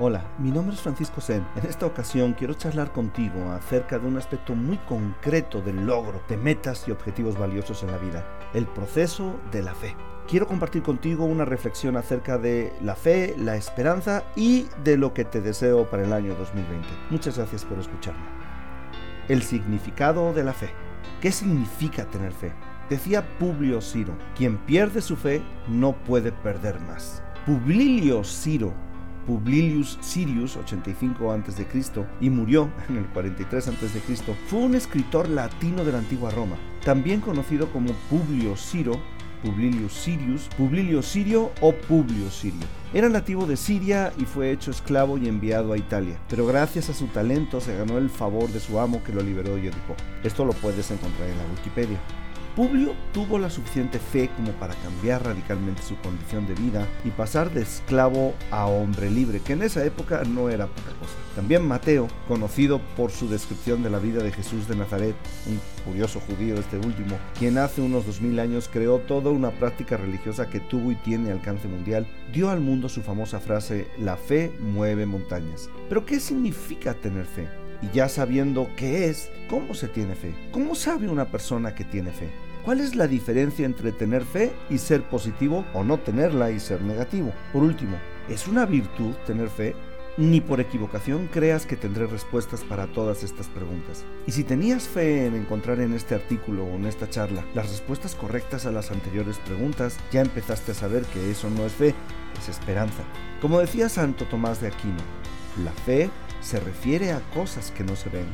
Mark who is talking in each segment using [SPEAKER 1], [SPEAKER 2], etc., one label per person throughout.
[SPEAKER 1] Hola, mi nombre es Francisco Sen. En esta ocasión quiero charlar contigo acerca de un aspecto muy concreto del logro de metas y objetivos valiosos en la vida, el proceso de la fe. Quiero compartir contigo una reflexión acerca de la fe, la esperanza y de lo que te deseo para el año 2020. Muchas gracias por escucharme. El significado de la fe. ¿Qué significa tener fe? Decía Publio Ciro, quien pierde su fe no puede perder más. Publio Ciro Publilius Sirius, 85 a.C., y murió en el 43 a.C., fue un escritor latino de la antigua Roma, también conocido como Publio Ciro, Publilius Sirius, Publio Sirio o Publio Sirio. Era nativo de Siria y fue hecho esclavo y enviado a Italia, pero gracias a su talento se ganó el favor de su amo que lo liberó y educó. Esto lo puedes encontrar en la Wikipedia. Publio tuvo la suficiente fe como para cambiar radicalmente su condición de vida y pasar de esclavo a hombre libre, que en esa época no era poca cosa. También Mateo, conocido por su descripción de la vida de Jesús de Nazaret, un curioso judío este último, quien hace unos 2000 años creó toda una práctica religiosa que tuvo y tiene alcance mundial, dio al mundo su famosa frase, la fe mueve montañas. Pero ¿qué significa tener fe? Y ya sabiendo qué es, ¿cómo se tiene fe? ¿Cómo sabe una persona que tiene fe? ¿Cuál es la diferencia entre tener fe y ser positivo o no tenerla y ser negativo? Por último, ¿es una virtud tener fe? Ni por equivocación creas que tendré respuestas para todas estas preguntas. Y si tenías fe en encontrar en este artículo o en esta charla las respuestas correctas a las anteriores preguntas, ya empezaste a saber que eso no es fe, es esperanza. Como decía Santo Tomás de Aquino, la fe se refiere a cosas que no se ven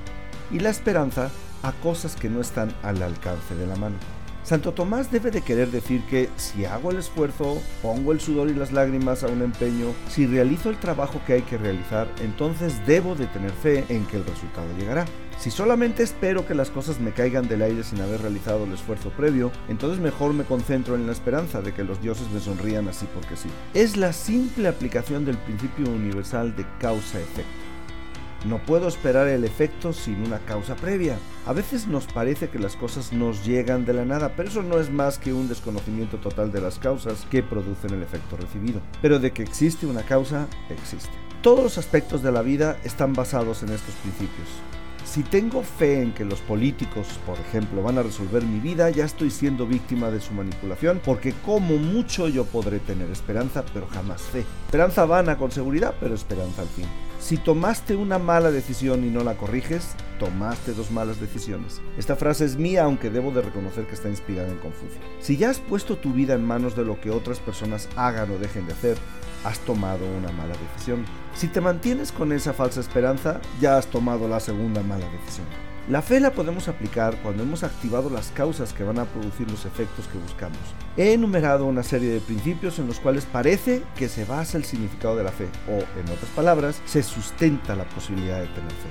[SPEAKER 1] y la esperanza a cosas que no están al alcance de la mano. Santo Tomás debe de querer decir que si hago el esfuerzo, pongo el sudor y las lágrimas a un empeño, si realizo el trabajo que hay que realizar, entonces debo de tener fe en que el resultado llegará. Si solamente espero que las cosas me caigan del aire sin haber realizado el esfuerzo previo, entonces mejor me concentro en la esperanza de que los dioses me sonrían así porque sí. Es la simple aplicación del principio universal de causa-efecto. No puedo esperar el efecto sin una causa previa. A veces nos parece que las cosas nos llegan de la nada, pero eso no es más que un desconocimiento total de las causas que producen el efecto recibido. Pero de que existe una causa, existe. Todos los aspectos de la vida están basados en estos principios. Si tengo fe en que los políticos, por ejemplo, van a resolver mi vida, ya estoy siendo víctima de su manipulación, porque como mucho yo podré tener esperanza, pero jamás fe. Esperanza vana con seguridad, pero esperanza al fin. Si tomaste una mala decisión y no la corriges, tomaste dos malas decisiones. Esta frase es mía, aunque debo de reconocer que está inspirada en Confucio. Si ya has puesto tu vida en manos de lo que otras personas hagan o dejen de hacer, has tomado una mala decisión. Si te mantienes con esa falsa esperanza, ya has tomado la segunda mala decisión. La fe la podemos aplicar cuando hemos activado las causas que van a producir los efectos que buscamos. He enumerado una serie de principios en los cuales parece que se basa el significado de la fe, o en otras palabras, se sustenta la posibilidad de tener fe.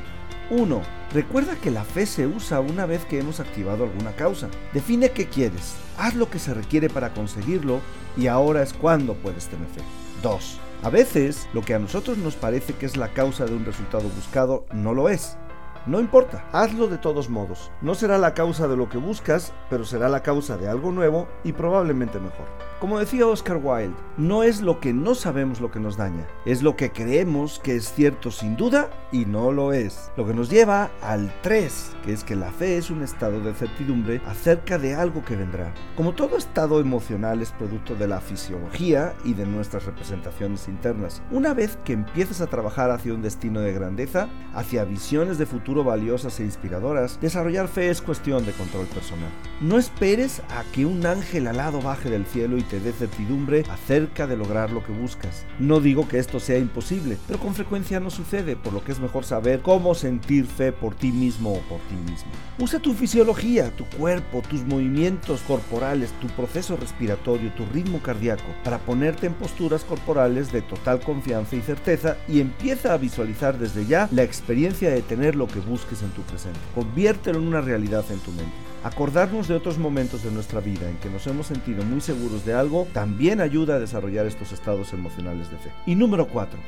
[SPEAKER 1] 1. Recuerda que la fe se usa una vez que hemos activado alguna causa. Define qué quieres, haz lo que se requiere para conseguirlo y ahora es cuando puedes tener fe. 2. A veces, lo que a nosotros nos parece que es la causa de un resultado buscado no lo es. No importa, hazlo de todos modos. No será la causa de lo que buscas, pero será la causa de algo nuevo y probablemente mejor. Como decía Oscar Wilde, no es lo que no sabemos lo que nos daña, es lo que creemos que es cierto sin duda y no lo es. Lo que nos lleva al 3, que es que la fe es un estado de certidumbre acerca de algo que vendrá. Como todo estado emocional es producto de la fisiología y de nuestras representaciones internas, una vez que empiezas a trabajar hacia un destino de grandeza, hacia visiones de futuro valiosas e inspiradoras, desarrollar fe es cuestión de control personal. No esperes a que un ángel alado baje del cielo y te dé certidumbre acerca de lograr lo que buscas. No digo que esto sea imposible, pero con frecuencia no sucede, por lo que es mejor saber cómo sentir fe por ti mismo o por ti mismo. Usa tu fisiología, tu cuerpo, tus movimientos corporales, tu proceso respiratorio, tu ritmo cardíaco, para ponerte en posturas corporales de total confianza y certeza y empieza a visualizar desde ya la experiencia de tener lo que busques en tu presente. Conviértelo en una realidad en tu mente. Acordarnos de otros momentos de nuestra vida en que nos hemos sentido muy seguros de algo también ayuda a desarrollar estos estados emocionales de fe. Y número 4.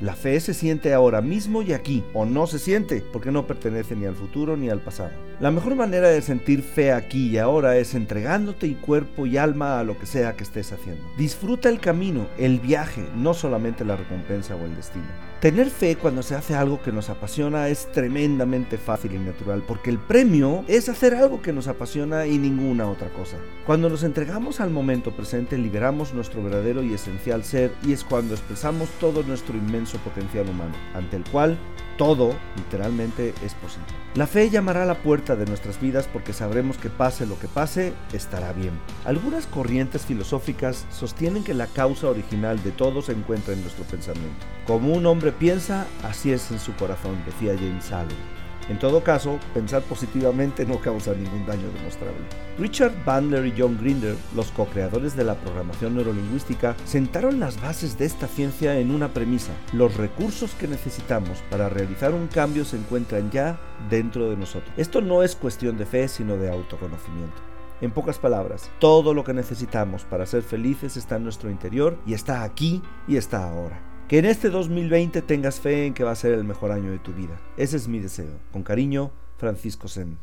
[SPEAKER 1] La fe se siente ahora mismo y aquí, o no se siente, porque no pertenece ni al futuro ni al pasado. La mejor manera de sentir fe aquí y ahora es entregándote y cuerpo y alma a lo que sea que estés haciendo. Disfruta el camino, el viaje, no solamente la recompensa o el destino. Tener fe cuando se hace algo que nos apasiona es tremendamente fácil y natural, porque el premio es hacer algo que nos apasiona y ninguna otra cosa. Cuando nos entregamos al momento presente, liberamos nuestro verdadero y esencial ser y es cuando expresamos todo nuestro inmenso potencial humano, ante el cual todo, literalmente, es posible. La fe llamará a la puerta de nuestras vidas porque sabremos que pase lo que pase, estará bien. Algunas corrientes filosóficas sostienen que la causa original de todo se encuentra en nuestro pensamiento. Como un hombre piensa, así es en su corazón, decía James Allen. En todo caso, pensar positivamente no causa ningún daño demostrable. Richard Bandler y John Grinder, los co-creadores de la programación neurolingüística, sentaron las bases de esta ciencia en una premisa. Los recursos que necesitamos para realizar un cambio se encuentran ya dentro de nosotros. Esto no es cuestión de fe, sino de autoconocimiento. En pocas palabras, todo lo que necesitamos para ser felices está en nuestro interior y está aquí y está ahora. Que en este 2020 tengas fe en que va a ser el mejor año de tu vida. Ese es mi deseo. Con cariño, Francisco Sen.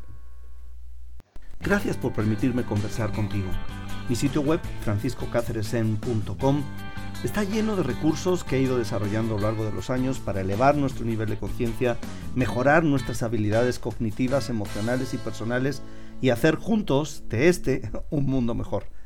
[SPEAKER 1] Gracias por permitirme conversar contigo. Mi sitio web, franciscocáceresen.com, está lleno de recursos que he ido desarrollando a lo largo de los años para elevar nuestro nivel de conciencia, mejorar nuestras habilidades cognitivas, emocionales y personales y hacer juntos de este un mundo mejor.